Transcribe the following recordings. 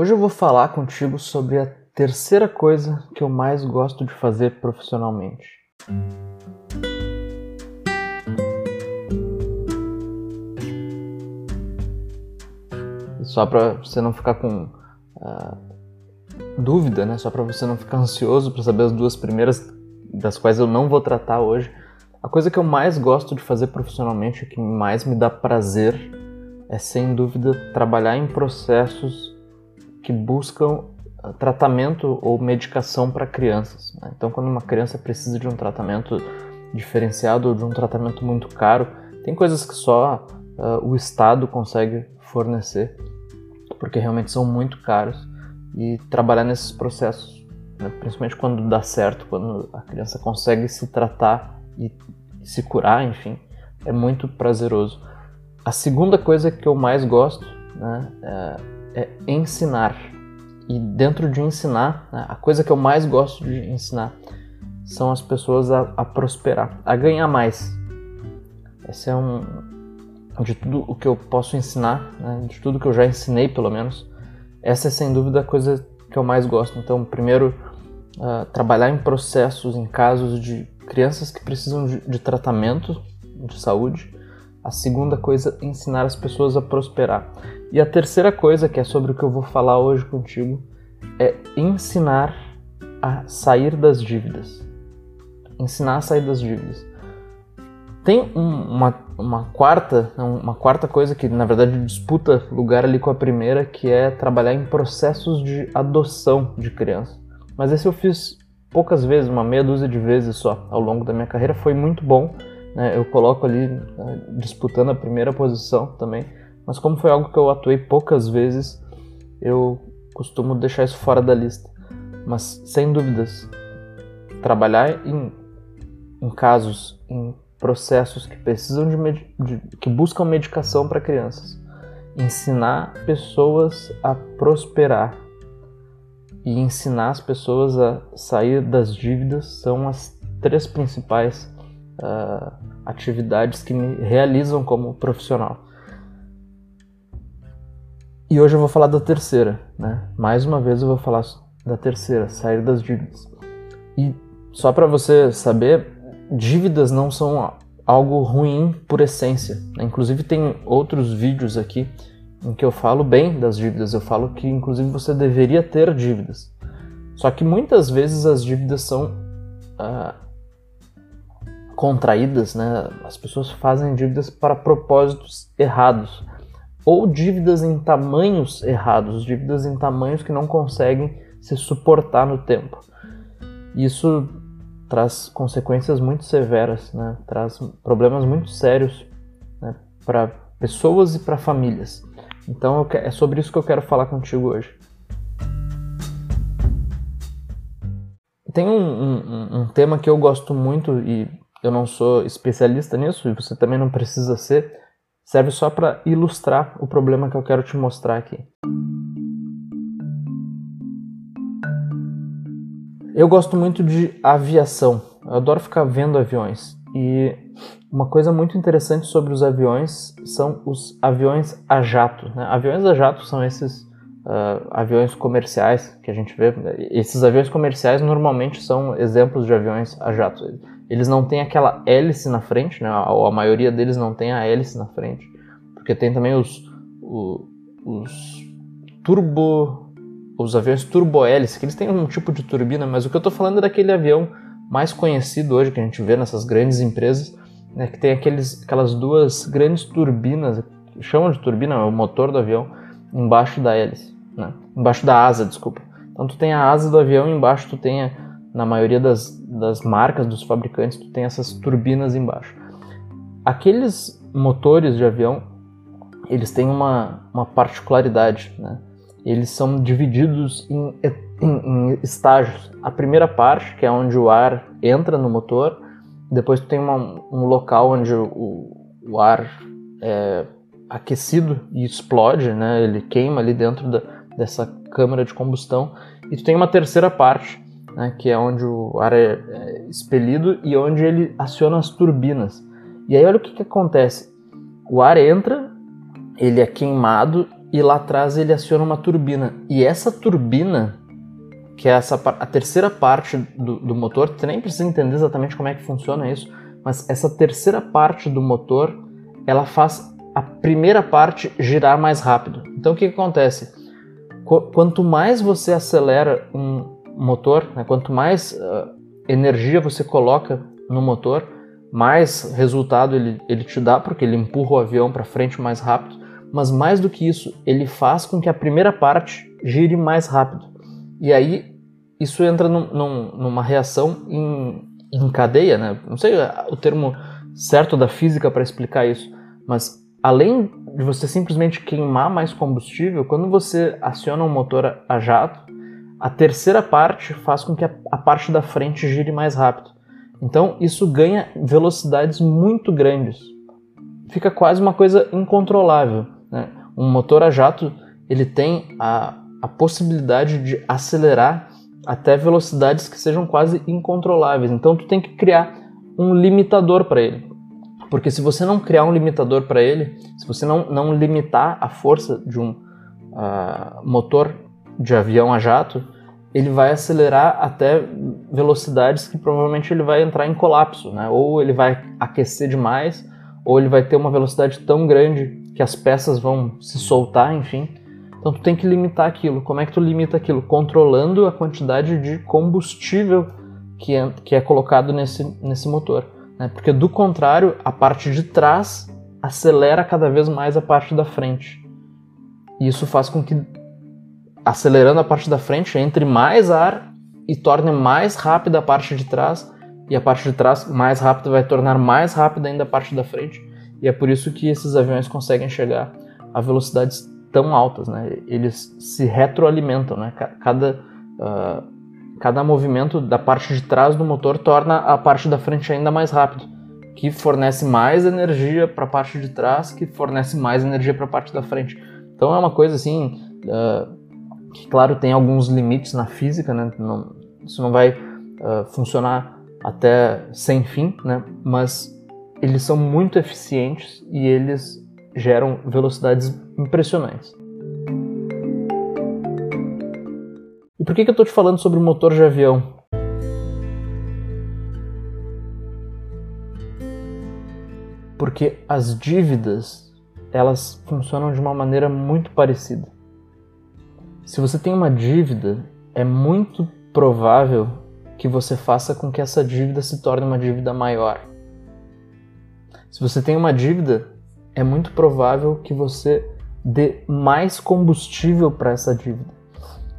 Hoje eu vou falar contigo sobre a terceira coisa que eu mais gosto de fazer profissionalmente. Só para você não ficar com uh, dúvida, né? Só para você não ficar ansioso para saber as duas primeiras, das quais eu não vou tratar hoje. A coisa que eu mais gosto de fazer profissionalmente, que mais me dá prazer, é sem dúvida trabalhar em processos que buscam ah, tratamento ou medicação para crianças. Né? Então, quando uma criança precisa de um tratamento diferenciado ou de um tratamento muito caro, tem coisas que só uh, o Estado consegue fornecer, porque realmente são muito caros. E trabalhar nesses processos, né? principalmente quando dá certo, quando a criança consegue se tratar e se curar, enfim, é muito prazeroso. A segunda coisa que eu mais gosto né, é é ensinar. E dentro de ensinar, né, a coisa que eu mais gosto de ensinar são as pessoas a, a prosperar, a ganhar mais. Esse é um de tudo o que eu posso ensinar, né, de tudo que eu já ensinei pelo menos. Essa é sem dúvida a coisa que eu mais gosto. Então, primeiro, uh, trabalhar em processos, em casos de crianças que precisam de, de tratamento de saúde. A segunda coisa, ensinar as pessoas a prosperar. E a terceira coisa, que é sobre o que eu vou falar hoje contigo, é ensinar a sair das dívidas. Ensinar a sair das dívidas. Tem uma, uma, quarta, uma quarta coisa que na verdade disputa lugar ali com a primeira, que é trabalhar em processos de adoção de criança. Mas esse eu fiz poucas vezes, uma meia dúzia de vezes só ao longo da minha carreira, foi muito bom. Né? Eu coloco ali né, disputando a primeira posição também mas como foi algo que eu atuei poucas vezes, eu costumo deixar isso fora da lista. Mas sem dúvidas, trabalhar em, em casos, em processos que precisam de, de que buscam medicação para crianças, ensinar pessoas a prosperar e ensinar as pessoas a sair das dívidas são as três principais uh, atividades que me realizam como profissional. E hoje eu vou falar da terceira, né? Mais uma vez eu vou falar da terceira, sair das dívidas. E só para você saber, dívidas não são algo ruim por essência. Né? Inclusive tem outros vídeos aqui em que eu falo bem das dívidas. Eu falo que inclusive você deveria ter dívidas. Só que muitas vezes as dívidas são ah, contraídas, né? As pessoas fazem dívidas para propósitos errados ou dívidas em tamanhos errados, dívidas em tamanhos que não conseguem se suportar no tempo. Isso traz consequências muito severas, né? traz problemas muito sérios né? para pessoas e para famílias. Então é sobre isso que eu quero falar contigo hoje. Tem um, um, um tema que eu gosto muito e eu não sou especialista nisso e você também não precisa ser, serve só para ilustrar o problema que eu quero te mostrar aqui. Eu gosto muito de aviação. Eu adoro ficar vendo aviões. E uma coisa muito interessante sobre os aviões são os aviões a jato. Né? Aviões a jato são esses uh, aviões comerciais que a gente vê. Esses aviões comerciais normalmente são exemplos de aviões a jato. Eles não têm aquela hélice na frente, né? ou a maioria deles não tem a hélice na frente, porque tem também os, os, os turbo os aviões turbohélice, que eles têm um tipo de turbina, mas o que eu estou falando é daquele avião mais conhecido hoje que a gente vê nessas grandes empresas, né, que tem aqueles, aquelas duas grandes turbinas, chamam de turbina, é o motor do avião, embaixo da hélice, né, embaixo da asa, desculpa. Então tu tem a asa do avião, embaixo tu tem a, na maioria das, das marcas, dos fabricantes, tu tem essas turbinas embaixo. Aqueles motores de avião, eles têm uma, uma particularidade, né? Eles são divididos em, em, em, estágios. A primeira parte, que é onde o ar entra no motor, depois tu tem uma, um local onde o, o ar é aquecido e explode, né? Ele queima ali dentro da, dessa câmara de combustão. E tu tem uma terceira parte, né, que é onde o ar é, é expelido e onde ele aciona as turbinas. E aí olha o que, que acontece. O ar entra, ele é queimado e lá atrás ele aciona uma turbina. E essa turbina, que é essa, a terceira parte do, do motor, você nem precisa entender exatamente como é que funciona isso, mas essa terceira parte do motor, ela faz a primeira parte girar mais rápido. Então o que, que acontece? Qu quanto mais você acelera um motor, né, quanto mais uh, energia você coloca no motor, mais resultado ele, ele te dá, porque ele empurra o avião para frente mais rápido, mas mais do que isso, ele faz com que a primeira parte gire mais rápido. E aí isso entra num, num, numa reação em, em cadeia, né? Não sei o termo certo da física para explicar isso, mas além de você simplesmente queimar mais combustível, quando você aciona um motor a jato, a terceira parte faz com que a, a parte da frente gire mais rápido. Então isso ganha velocidades muito grandes. Fica quase uma coisa incontrolável. Né? Um motor a jato ele tem a, a possibilidade de acelerar até velocidades que sejam quase incontroláveis. Então tu tem que criar um limitador para ele. Porque se você não criar um limitador para ele, se você não, não limitar a força de um uh, motor de avião a jato, ele vai acelerar até velocidades que provavelmente ele vai entrar em colapso, né? Ou ele vai aquecer demais, ou ele vai ter uma velocidade tão grande que as peças vão se soltar, enfim. Então tu tem que limitar aquilo. Como é que tu limita aquilo? Controlando a quantidade de combustível que é, que é colocado nesse, nesse motor. Né? Porque do contrário, a parte de trás acelera cada vez mais a parte da frente. E isso faz com que acelerando a parte da frente, entre mais ar e torne mais rápida a parte de trás, e a parte de trás mais rápida vai tornar mais rápida ainda a parte da frente. E é por isso que esses aviões conseguem chegar a velocidades tão altas, né? Eles se retroalimentam, né? Cada, uh, cada movimento da parte de trás do motor torna a parte da frente ainda mais rápido, que fornece mais energia para a parte de trás, que fornece mais energia para a parte da frente. Então é uma coisa assim, uh, claro tem alguns limites na física, né? Não, isso não vai uh, funcionar até sem fim, né? Mas eles são muito eficientes e eles geram velocidades impressionantes. E por que, que eu estou te falando sobre motor de avião? Porque as dívidas elas funcionam de uma maneira muito parecida. Se você tem uma dívida, é muito provável que você faça com que essa dívida se torne uma dívida maior. Se você tem uma dívida, é muito provável que você dê mais combustível para essa dívida.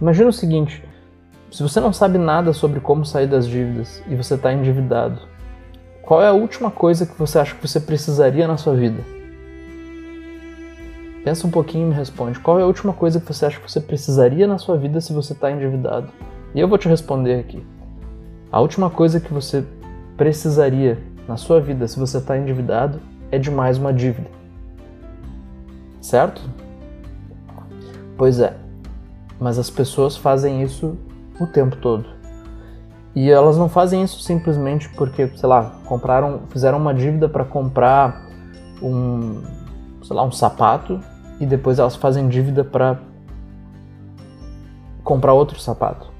Imagina o seguinte: se você não sabe nada sobre como sair das dívidas e você está endividado, qual é a última coisa que você acha que você precisaria na sua vida? Pensa um pouquinho e me responde. Qual é a última coisa que você acha que você precisaria na sua vida se você está endividado? E eu vou te responder aqui. A última coisa que você precisaria na sua vida se você está endividado é de mais uma dívida. Certo? Pois é. Mas as pessoas fazem isso o tempo todo. E elas não fazem isso simplesmente porque, sei lá, compraram, fizeram uma dívida para comprar um, sei lá, um sapato e depois elas fazem dívida para comprar outro sapato.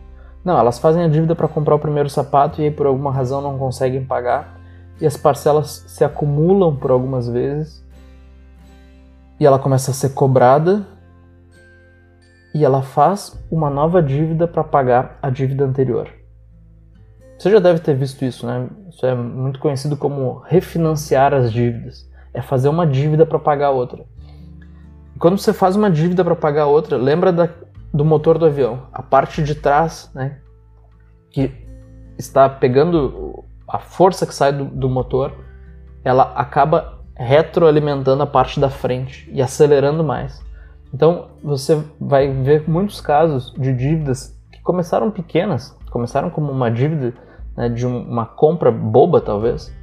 Não, elas fazem a dívida para comprar o primeiro sapato e aí por alguma razão não conseguem pagar e as parcelas se acumulam por algumas vezes e ela começa a ser cobrada e ela faz uma nova dívida para pagar a dívida anterior. Você já deve ter visto isso, né? Isso é muito conhecido como refinanciar as dívidas. É fazer uma dívida para pagar outra. Quando você faz uma dívida para pagar outra, lembra da, do motor do avião. A parte de trás, né, que está pegando a força que sai do, do motor, ela acaba retroalimentando a parte da frente e acelerando mais. Então você vai ver muitos casos de dívidas que começaram pequenas, começaram como uma dívida né, de uma compra boba talvez,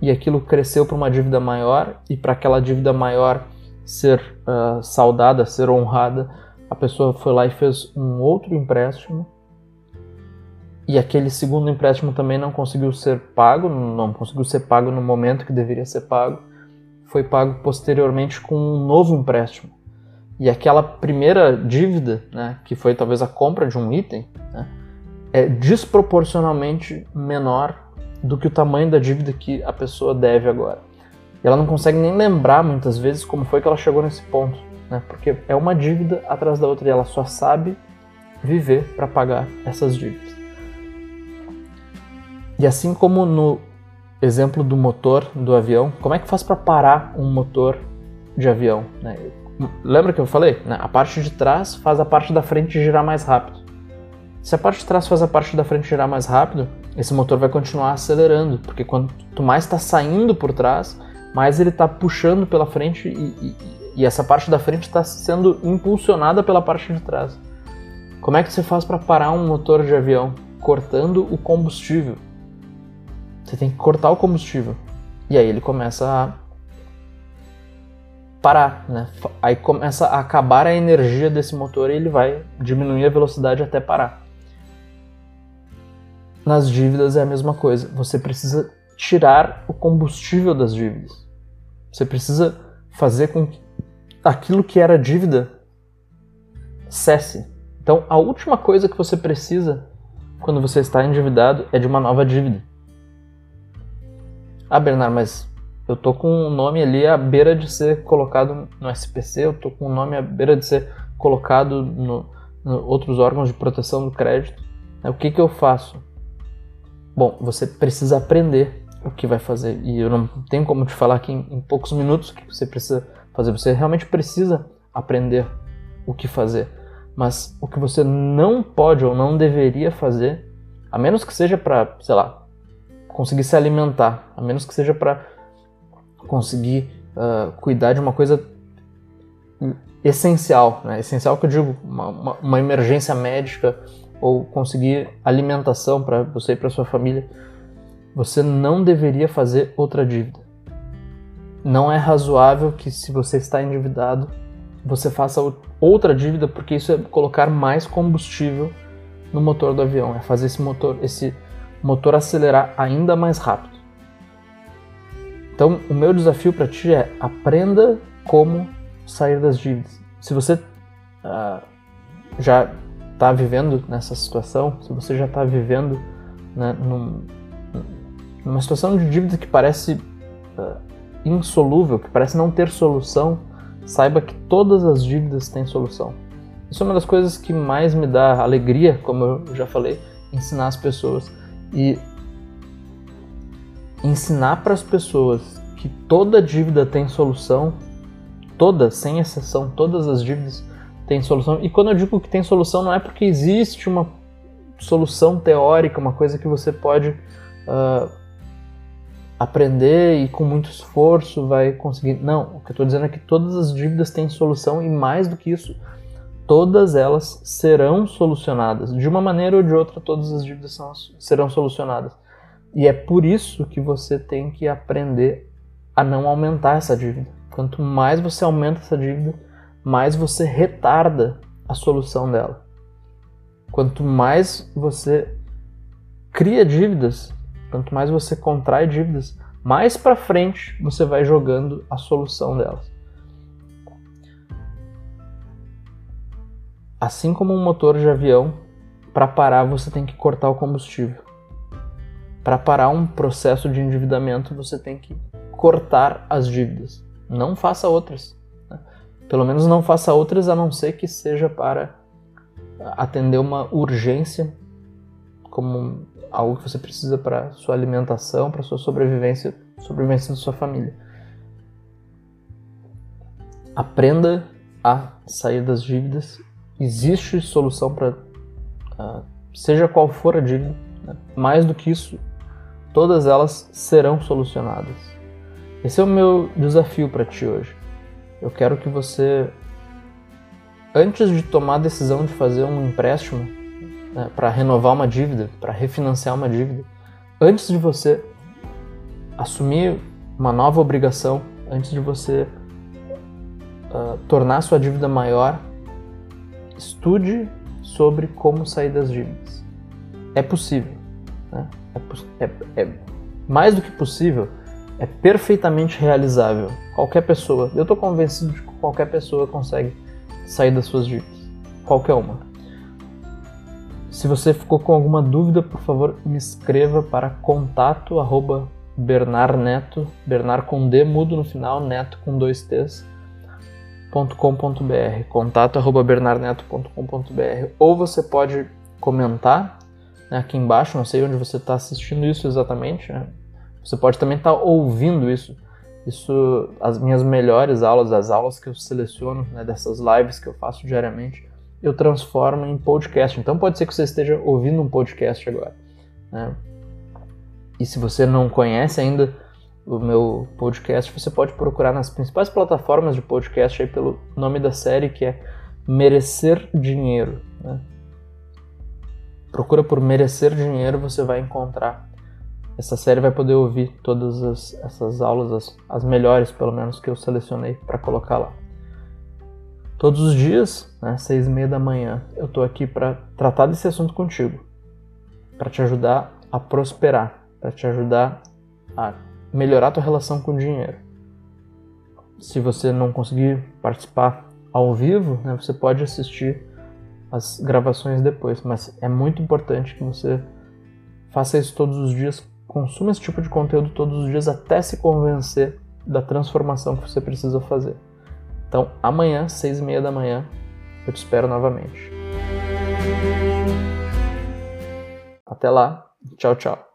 e aquilo cresceu para uma dívida maior e para aquela dívida maior ser uh, saudada, ser honrada, a pessoa foi lá e fez um outro empréstimo e aquele segundo empréstimo também não conseguiu ser pago, não conseguiu ser pago no momento que deveria ser pago, foi pago posteriormente com um novo empréstimo. e aquela primeira dívida, né, que foi talvez a compra de um item, né, é desproporcionalmente menor do que o tamanho da dívida que a pessoa deve agora. E ela não consegue nem lembrar muitas vezes como foi que ela chegou nesse ponto, né, porque é uma dívida atrás da outra e ela só sabe viver para pagar essas dívidas. E assim como no exemplo do motor do avião, como é que faz para parar um motor de avião? Né? Lembra que eu falei? Né? A parte de trás faz a parte da frente girar mais rápido. Se a parte de trás faz a parte da frente girar mais rápido, esse motor vai continuar acelerando, porque quanto mais está saindo por trás, mais ele está puxando pela frente e, e, e, essa parte da frente está sendo impulsionada pela parte de trás. Como é que você faz para parar um motor de avião? Cortando o combustível. Você tem que cortar o combustível. E aí ele começa a parar, né? Aí começa a acabar a energia desse motor e ele vai diminuir a velocidade até parar. Nas dívidas é a mesma coisa. Você precisa tirar o combustível das dívidas. Você precisa fazer com que aquilo que era dívida cesse. Então, a última coisa que você precisa quando você está endividado é de uma nova dívida. Ah, Bernardo, mas eu tô com o um nome ali à beira de ser colocado no SPC, eu tô com o um nome à beira de ser colocado no, no outros órgãos de proteção do crédito. O que, que eu faço? Bom, você precisa aprender o que vai fazer. E eu não tenho como te falar aqui em, em poucos minutos o que você precisa fazer. Você realmente precisa aprender o que fazer. Mas o que você não pode ou não deveria fazer, a menos que seja para, sei lá, conseguir se alimentar, a menos que seja para conseguir uh, cuidar de uma coisa essencial, né? essencial que eu digo, uma, uma, uma emergência médica ou conseguir alimentação para você e para sua família, você não deveria fazer outra dívida. Não é razoável que se você está endividado, você faça outra dívida, porque isso é colocar mais combustível no motor do avião, é fazer esse motor, esse motor acelerar ainda mais rápido. Então, o meu desafio para ti é aprenda como sair das dívidas. Se você uh, já está vivendo nessa situação, se você já está vivendo né, num, numa situação de dívida que parece uh, insolúvel, que parece não ter solução, saiba que todas as dívidas têm solução. Isso é uma das coisas que mais me dá alegria, como eu já falei, ensinar as pessoas. E ensinar para as pessoas que toda dívida tem solução, todas, sem exceção, todas as dívidas têm solução. E quando eu digo que tem solução, não é porque existe uma solução teórica, uma coisa que você pode uh, aprender e com muito esforço vai conseguir. Não, o que eu estou dizendo é que todas as dívidas têm solução e mais do que isso, todas elas serão solucionadas. De uma maneira ou de outra, todas as dívidas são, serão solucionadas. E é por isso que você tem que aprender a não aumentar essa dívida. Quanto mais você aumenta essa dívida, mais você retarda a solução dela. Quanto mais você cria dívidas, quanto mais você contrai dívidas, mais para frente você vai jogando a solução delas. Assim como um motor de avião, para parar você tem que cortar o combustível. Para parar um processo de endividamento, você tem que cortar as dívidas. Não faça outras. Né? Pelo menos não faça outras a não ser que seja para atender uma urgência, como algo que você precisa para sua alimentação, para sua sobrevivência, sobrevivência da sua família. Aprenda a sair das dívidas. Existe solução para uh, seja qual for a dívida. Né? Mais do que isso, todas elas serão solucionadas. Esse é o meu desafio para ti hoje. Eu quero que você, antes de tomar a decisão de fazer um empréstimo né, para renovar uma dívida, para refinanciar uma dívida, antes de você assumir uma nova obrigação, antes de você uh, tornar sua dívida maior, estude sobre como sair das dívidas. É possível. Né? É, é, é, mais do que possível, é perfeitamente realizável. Qualquer pessoa, eu estou convencido de que qualquer pessoa consegue sair das suas dívidas. Qualquer uma. Se você ficou com alguma dúvida, por favor, me escreva para contato arroba bernarneto, Bernard com D mudo no final, neto com dois T's, .com.br, contato arroba bernarneto.com.br, ou você pode comentar né, aqui embaixo, não sei onde você está assistindo isso exatamente, né? você pode também estar tá ouvindo isso, isso, as minhas melhores aulas, as aulas que eu seleciono né, dessas lives que eu faço diariamente, eu transformo em podcast. Então pode ser que você esteja ouvindo um podcast agora. Né? E se você não conhece ainda o meu podcast, você pode procurar nas principais plataformas de podcast aí pelo nome da série que é Merecer Dinheiro. Né? Procura por Merecer Dinheiro, você vai encontrar. Essa série vai poder ouvir todas as, essas aulas, as, as melhores pelo menos que eu selecionei para colocar lá. Todos os dias, né, seis e meia da manhã, eu estou aqui para tratar desse assunto contigo, para te ajudar a prosperar, para te ajudar a melhorar a tua relação com o dinheiro. Se você não conseguir participar ao vivo, né, você pode assistir as gravações depois, mas é muito importante que você faça isso todos os dias, consuma esse tipo de conteúdo todos os dias até se convencer da transformação que você precisa fazer. Então, amanhã, seis e meia da manhã, eu te espero novamente. Até lá, tchau, tchau.